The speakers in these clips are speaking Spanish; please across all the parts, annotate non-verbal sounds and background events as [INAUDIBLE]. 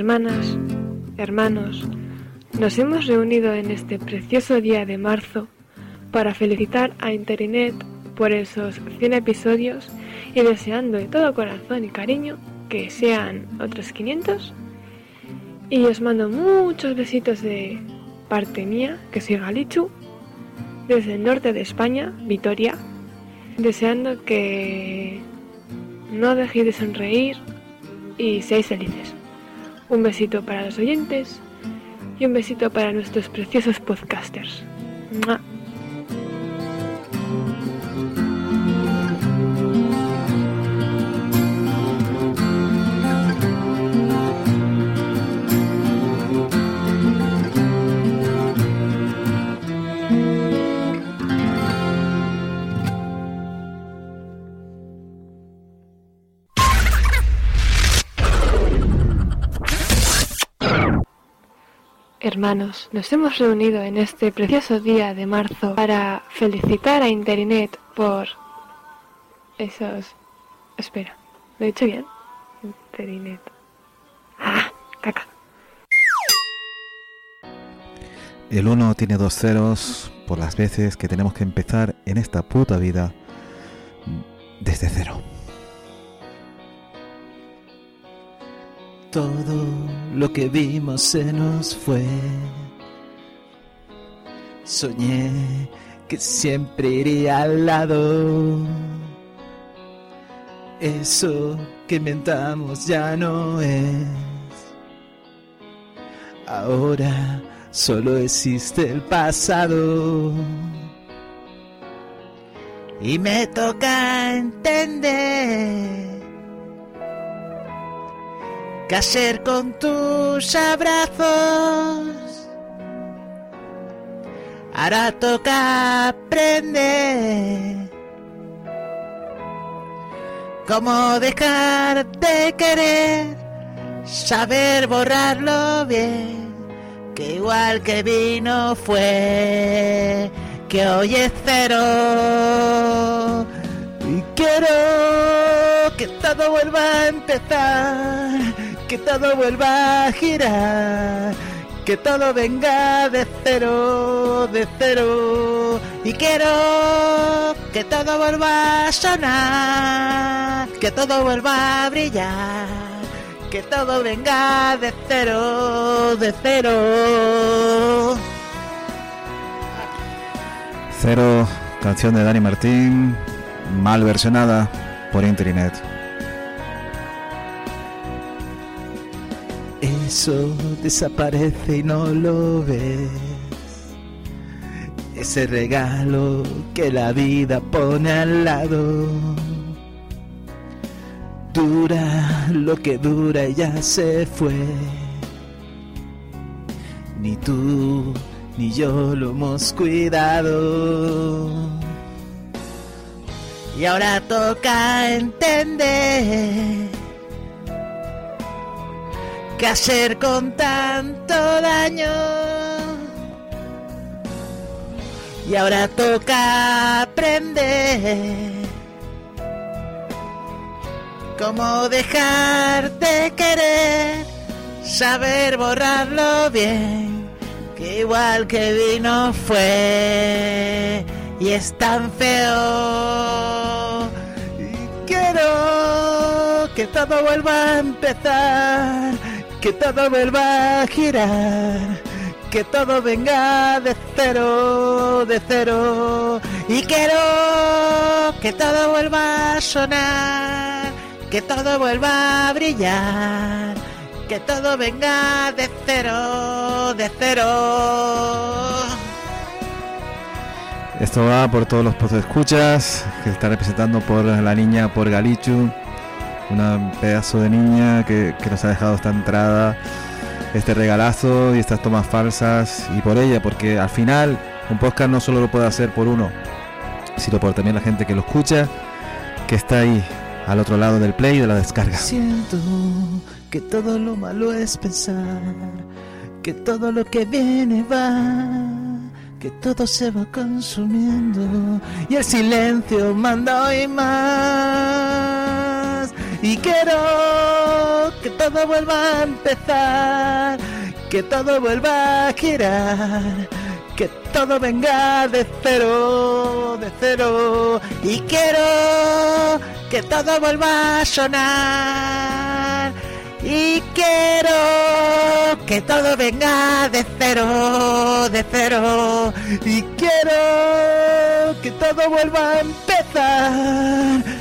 Hermanas, hermanos, nos hemos reunido en este precioso día de marzo para felicitar a Internet por esos 100 episodios y deseando de todo corazón y cariño que sean otros 500. Y os mando muchos besitos de parte mía, que soy Galichu, desde el norte de España, Vitoria, deseando que no dejéis de sonreír y seáis felices. Un besito para los oyentes y un besito para nuestros preciosos podcasters. Hermanos, nos hemos reunido en este precioso día de marzo para felicitar a Internet por esos... Espera, ¿lo he dicho bien? Internet. ¡Ah! ¡Caca! El uno tiene dos ceros por las veces que tenemos que empezar en esta puta vida desde cero. Todo lo que vimos se nos fue. Soñé que siempre iría al lado. Eso que inventamos ya no es. Ahora solo existe el pasado. Y me toca entender ¿Qué hacer con tus abrazos? Ahora toca aprender cómo dejar de querer, saber borrarlo bien, que igual que vino fue, que hoy es cero. Y quiero que todo vuelva a empezar que todo vuelva a girar, que todo venga de cero, de cero. Y quiero que todo vuelva a sonar, que todo vuelva a brillar, que todo venga de cero, de cero. Cero, canción de Dani Martín, mal versionada por internet. Eso desaparece y no lo ves. Ese regalo que la vida pone al lado. Dura lo que dura y ya se fue. Ni tú ni yo lo hemos cuidado. Y ahora toca entender ¿Qué hacer con tanto daño? Y ahora toca aprender cómo dejar de querer, saber borrarlo bien, que igual que vino fue y es tan feo. Y quiero que todo vuelva a empezar que todo vuelva a girar, que todo venga de cero, de cero. Y quiero que todo vuelva a sonar, que todo vuelva a brillar, que todo venga de cero, de cero. Esto va por todos los escuchas que está representando por la niña, por Galichu una pedazo de niña que, nos ha dejado esta entrada, este regalazo y estas tomas falsas y por ella, porque al final un podcast no solo lo puede hacer por uno, sino por también la gente que lo escucha, que está ahí al otro lado del play de la descarga. Siento que todo lo malo es pensar, que todo lo que viene va, que todo se va consumiendo y el silencio manda hoy más y quiero que todo vuelva a empezar, que todo vuelva a girar, que todo venga de cero, de cero y quiero que todo vuelva a sonar y quiero que todo venga de cero, de cero. Y quiero que todo vuelva a empezar.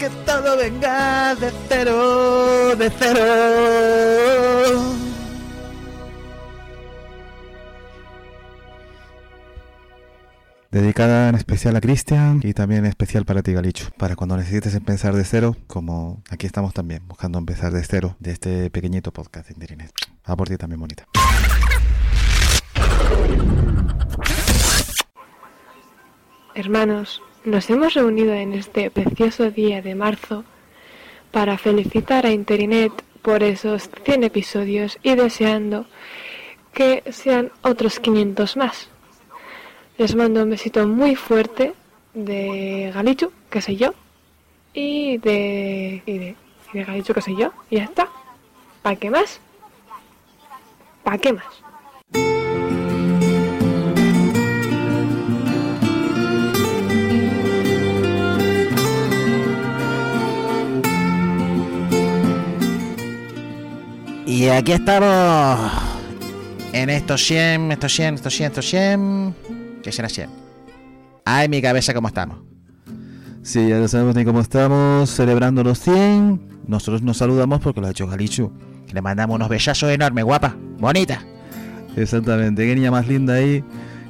Que todo venga de cero, de cero. Dedicada en especial a Cristian y también en especial para ti, Galicho. Para cuando necesites empezar de cero, como aquí estamos también, buscando empezar de cero de este pequeñito podcast de Internet. A por ti también, bonita. Hermanos, nos hemos reunido en este precioso día de marzo para felicitar a Internet por esos 100 episodios y deseando que sean otros 500 más. Les mando un besito muy fuerte de Galichu, que soy yo, y de, y de, y de Galichu, que soy yo, y ya está. ¿Para qué más? ¿Para qué más? Y aquí estamos en estos 100, estos 100, estos 100, estos 100. ¿Qué será 100? Ay, mi cabeza, ¿cómo estamos? Sí, ya lo sabemos ni cómo estamos, celebrando los 100. Nosotros nos saludamos porque lo ha hecho Galichu. Le mandamos unos bellazos enormes, guapa, bonita. Exactamente, qué niña más linda ahí,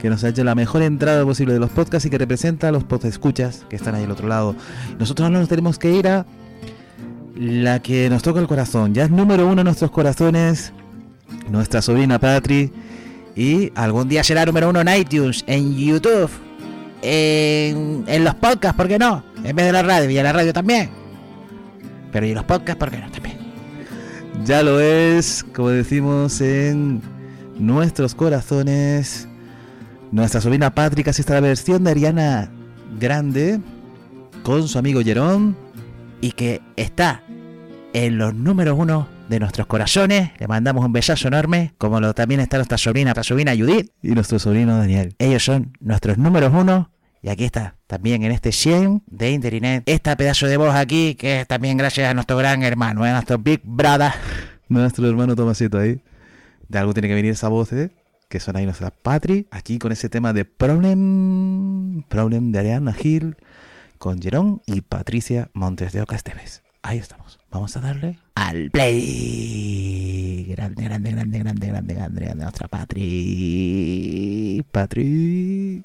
que nos ha hecho la mejor entrada posible de los podcasts y que representa a los escuchas que están ahí al otro lado. Nosotros ahora nos tenemos que ir a la que nos toca el corazón. Ya es número uno en nuestros corazones, nuestra sobrina Patri. Y algún día será número uno en iTunes, en YouTube, en, en los podcasts, ¿por qué no? En vez de la radio, y en la radio también. Pero y los podcasts, ¿por qué no? También. Ya lo es, como decimos, en nuestros corazones. Nuestra sobrina Patrick está la versión de Ariana Grande con su amigo Jerón Y que está en los números uno de nuestros corazones. Le mandamos un besazo enorme, como lo, también está nuestra sobrina, nuestra sobrina Judith. y nuestro sobrino Daniel. Ellos son nuestros números uno. Y aquí está, también en este 100 de Internet, esta pedazo de voz aquí, que es también gracias a nuestro gran hermano, a nuestro Big Brother. Nuestro hermano Tomasito ahí. De algo tiene que venir esa voz, ¿eh? Que son ahí nuestras Patri. Aquí con ese tema de Problem. Problem de Ariana Gil. Con Jerón y Patricia Montes de Oca Esteves. Ahí estamos. Vamos a darle. Al play. Grande, grande, grande, grande, grande, grande, grande, nuestra Patri. Patri.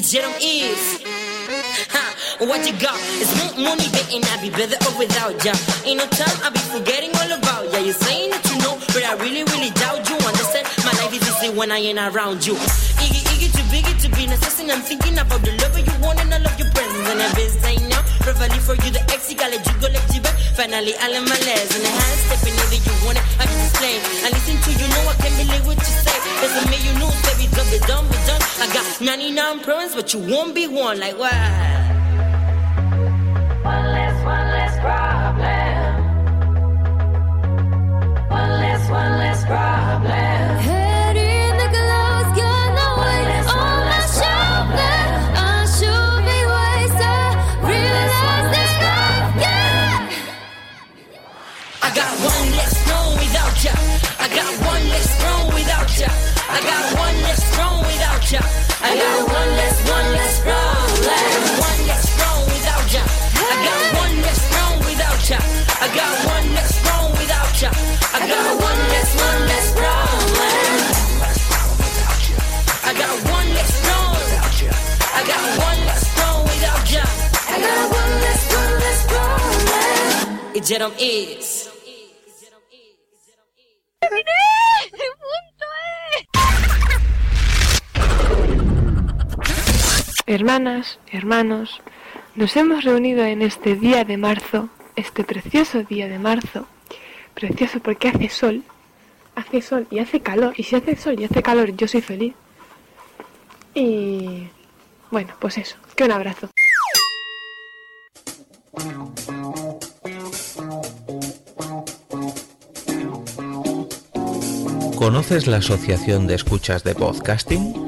Jerome East. Ha, what you got is more money betting I'd be better off oh, without ya. Ain't no time I be forgetting all about ya. You're saying that you know, but I really, really doubt you. Understand? My life is easy when I ain't around you. Iggy, iggy, too biggy to be an assassin. I'm thinking about the lover you want and I love your presence. And I've been saying now, probably for you the ex, you gotta you go let you. Finally, all of my legs and the hands stepping either you want it, I just explain. I listen to you, know I can't believe what you say. Doesn't mean you know, baby, don't be done, be done. I got 99 problems, but you won't be one. Like what? One less, one less problem. One less, one less problem. I got one less wrong without ya. I got one less, one less wrong. One less wrong without ya. I got one less wrong without ya. I got one less wrong without ya. I got one less, one less wrong. I got one less wrong. I got one less wrong without ya. I got one less, one less problem. It's Jerome is. Hermanas, hermanos, nos hemos reunido en este día de marzo, este precioso día de marzo, precioso porque hace sol, hace sol y hace calor, y si hace sol y hace calor yo soy feliz. Y bueno, pues eso, que un abrazo. ¿Conoces la Asociación de Escuchas de Podcasting?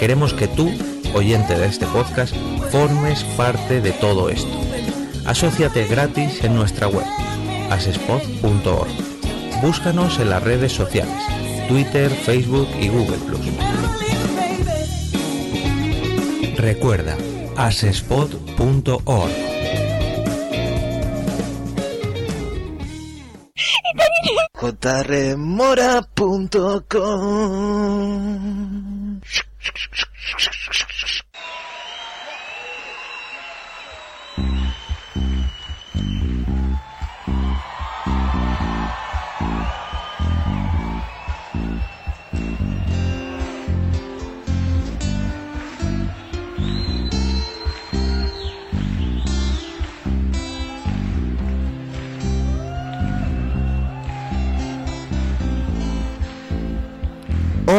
Queremos que tú, oyente de este podcast, formes parte de todo esto. Asociate gratis en nuestra web, asespod.org. Búscanos en las redes sociales, Twitter, Facebook y Google Recuerda, asespod.org. シュクシュクシュクシュクシュク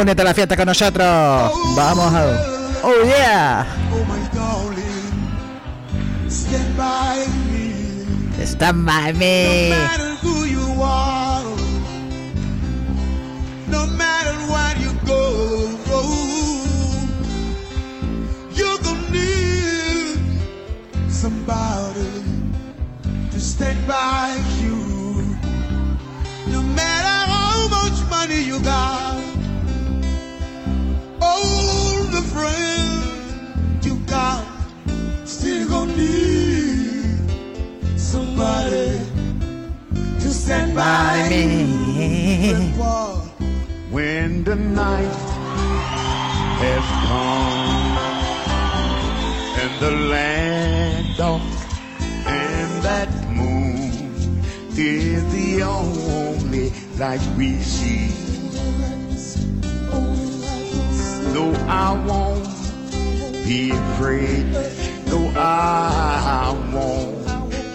La fiesta con nosotros. Oh yeah. Oh my darling, stand by me. Stand by me. No matter who you are, no matter where you go, you're gonna need somebody to stand by you. No matter how much money you got, friends you got, still gonna need somebody to stand by me. When the night has come and the land of and that moon is the only light we see. Though I won't be afraid, No, I won't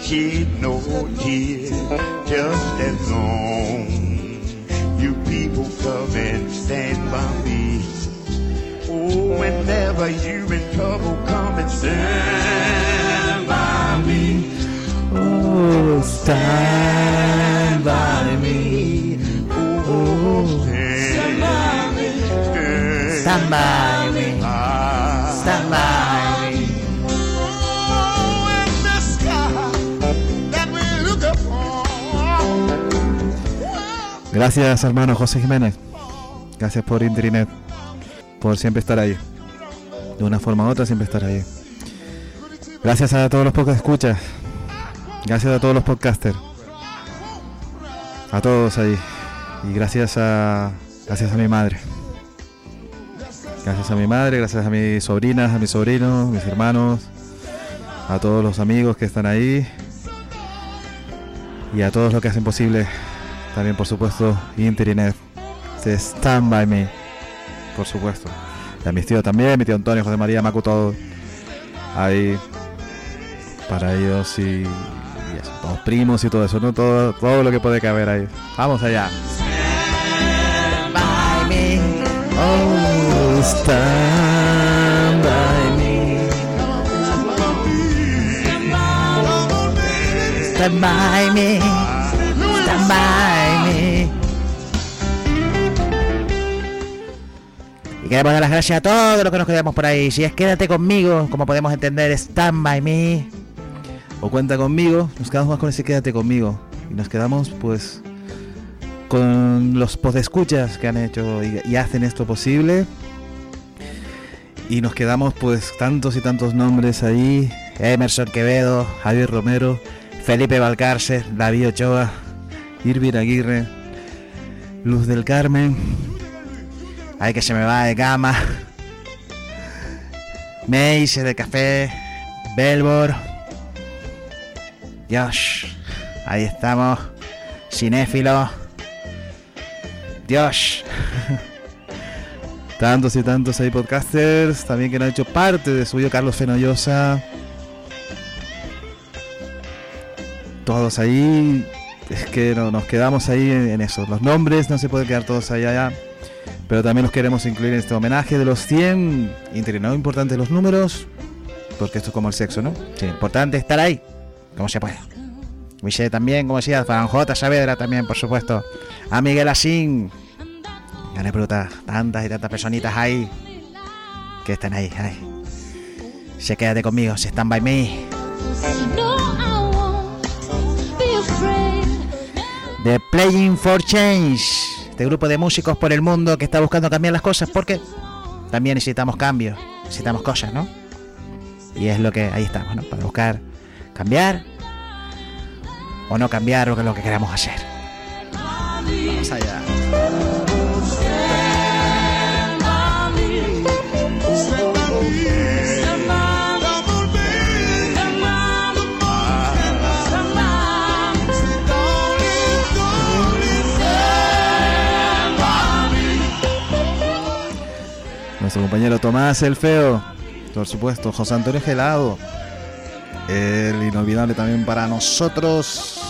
shed no tears, just as long you people come and stand by me. Oh, whenever you're in trouble, come and stand by me. Oh, stand stand by me. Stand by me. Stand by me. in the sky that we look upon. Gracias, hermano José Jiménez. Gracias por internet. Por siempre estar ahí. De una forma u otra, siempre estar ahí. Gracias a todos los podcast escuchas. Gracias a todos los podcasters. A todos ahí. Y gracias a. Gracias a mi madre. Gracias a mi madre, gracias a mis sobrinas, a mis sobrinos, mis hermanos, a todos los amigos que están ahí y a todos los que hacen posible también, por supuesto, Internet. Se stand by me. Por supuesto. Y a mis tíos también, mi tío Antonio, José María, Macu, todo. Ahí. Para ellos y, y eso, todos primos y todo eso, ¿no? Todo, todo lo que puede caber ahí. Vamos allá. Stand by me. Stand by me. Stand by me. Y queremos dar las gracias a todos los que nos quedamos por ahí. Si es quédate conmigo, como podemos entender, stand by me. O cuenta conmigo, nos quedamos más con ese quédate conmigo. Y nos quedamos, pues, con los podescuchas que han hecho y, y hacen esto posible. Y nos quedamos, pues, tantos y tantos nombres ahí. Emerson Quevedo, Javier Romero, Felipe Valcarce, David Ochoa, Irving Aguirre, Luz del Carmen, Ay, que se me va de cama. Mace de café. Belbor. Dios. Ahí estamos. Cinéfilo. Dios. [LAUGHS] tantos y tantos ahí podcasters, también que han hecho parte de suyo, Carlos Fenollosa. Todos ahí, es que no, nos quedamos ahí en, en eso. Los nombres no se pueden quedar todos ahí allá. Pero también los queremos incluir en este homenaje de los 100. Inter- no importantes los números, porque esto es como el sexo, ¿no? Sí, importante estar ahí. Como se pueda. Michelle también, como decía, Juan J. Saavedra también, por supuesto. A Miguel Asín. Gane bruta. Tantas y tantas personitas ahí. Que están ahí, ahí. Se quédate conmigo, se están by me. The Playing for Change. Este grupo de músicos por el mundo que está buscando cambiar las cosas porque también necesitamos cambios, necesitamos cosas, ¿no? Y es lo que ahí estamos, ¿no? Para buscar cambiar o no cambiar lo que, lo que queramos hacer. Vamos allá. Compañero Tomás el Feo, por supuesto, José Antonio Gelado, el inolvidable también para nosotros,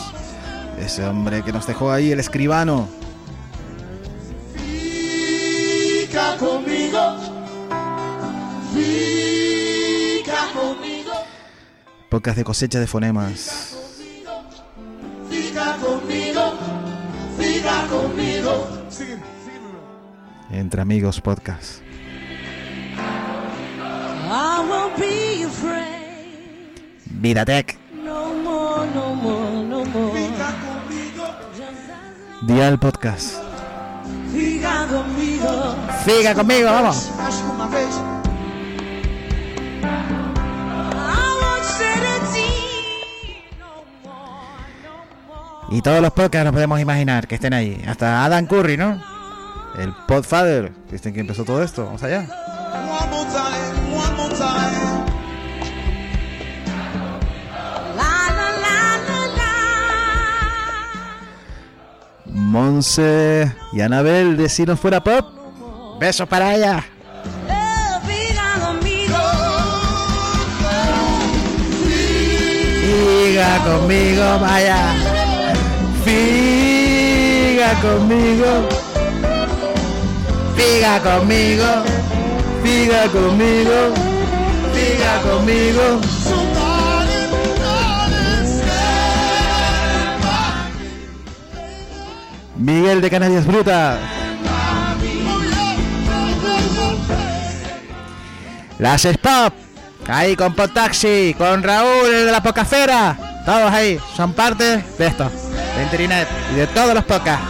ese hombre que nos dejó ahí, el escribano. Fica conmigo. Fica conmigo. Podcast de cosecha de fonemas. Fica conmigo. Fica conmigo. Entre amigos podcast. Vidatec. No more, no more, no more. Dial Podcast. Fica conmigo. Figa conmigo, vamos. Y todos los podcasts nos podemos imaginar que estén ahí. Hasta Adam Curry, ¿no? El Podfather. ¿Viste que empezó todo esto? Vamos allá. Monse y Anabel de Si No Fuera Pop. Besos para ella. Conmigo. Figa conmigo, vaya. Figa conmigo. Figa conmigo. Figa conmigo. Figa conmigo. So darling, Miguel de Canarias Brutas. Las Spap. Ahí con Potaxi, con Raúl, el de la Pocafera. Todos ahí son parte de esto, de Internet y de todos los podcasts.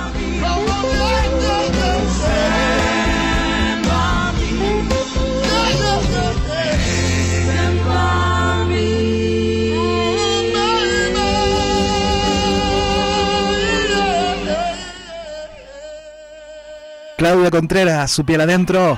Claudia Contreras, su piel adentro.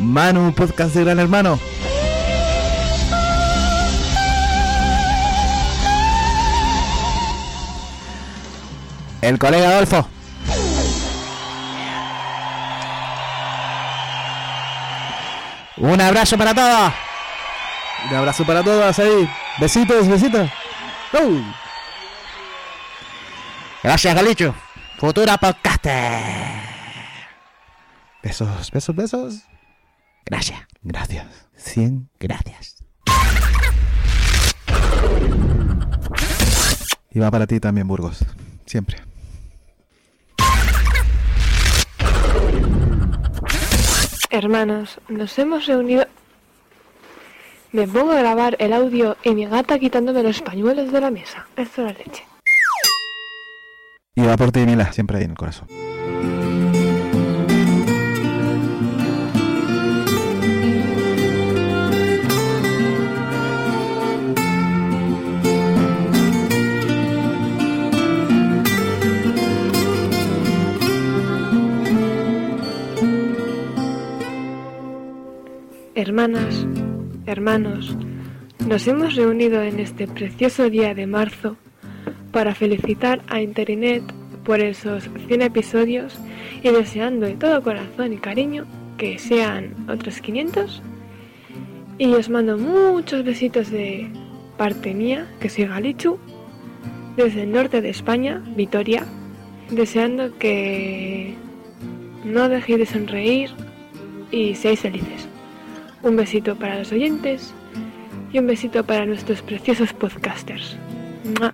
Manu, podcast de Gran Hermano. El colega Adolfo. Un abrazo para todos. Un abrazo para todas ahí. Besitos, besitos. Uh. Gracias, Galicho. Futura podcaster. Besos, besos, besos. Gracias. Gracias. 100 gracias. Y va para ti también, Burgos. Siempre. Hermanos, nos hemos reunido... Me pongo a grabar el audio y mi gata quitándome los pañuelos de la mesa. Esto es la leche. Y va por ti, Mila, siempre ahí en el corazón. Hermanas, hermanos, nos hemos reunido en este precioso día de marzo para felicitar a Internet por esos 100 episodios y deseando de todo corazón y cariño que sean otros 500. Y os mando muchos besitos de parte mía, que soy Galichu, desde el norte de España, Vitoria, deseando que no dejéis de sonreír y seáis felices. Un besito para los oyentes y un besito para nuestros preciosos podcasters.